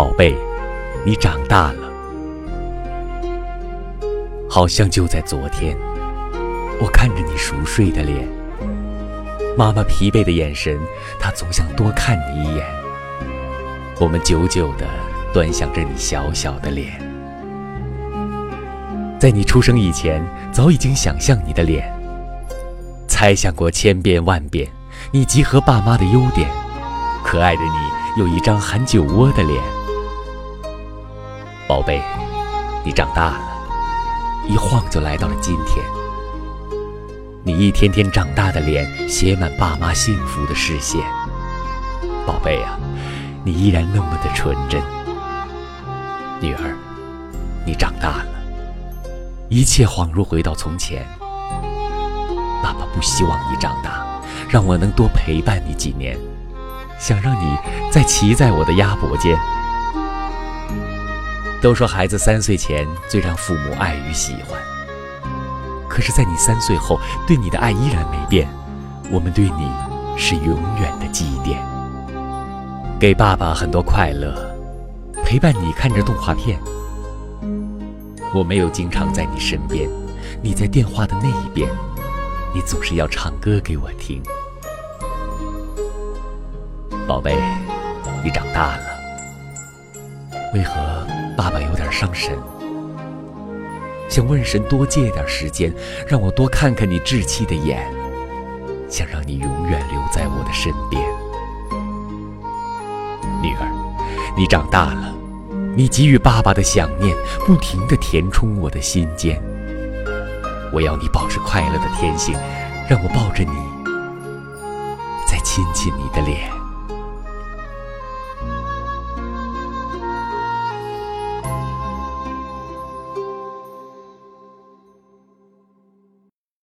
宝贝，你长大了，好像就在昨天，我看着你熟睡的脸，妈妈疲惫的眼神，她总想多看你一眼。我们久久的端详着你小小的脸，在你出生以前，早已经想象你的脸，猜想过千遍万遍，你集合爸妈的优点，可爱的你有一张含酒窝的脸。宝贝，你长大了，一晃就来到了今天。你一天天长大的脸，写满爸妈幸福的视线。宝贝啊，你依然那么的纯真。女儿，你长大了，一切恍如回到从前。爸爸不希望你长大，让我能多陪伴你几年，想让你再骑在我的鸭脖间。都说孩子三岁前最让父母爱与喜欢，可是，在你三岁后，对你的爱依然没变。我们对你是永远的祭奠，给爸爸很多快乐，陪伴你看着动画片。我没有经常在你身边，你在电话的那一边，你总是要唱歌给我听。宝贝，你长大了，为何？爸爸有点伤神，想问神多借点时间，让我多看看你稚气的眼，想让你永远留在我的身边。女儿，你长大了，你给予爸爸的想念，不停地填充我的心间。我要你保持快乐的天性，让我抱着你，再亲亲你的脸。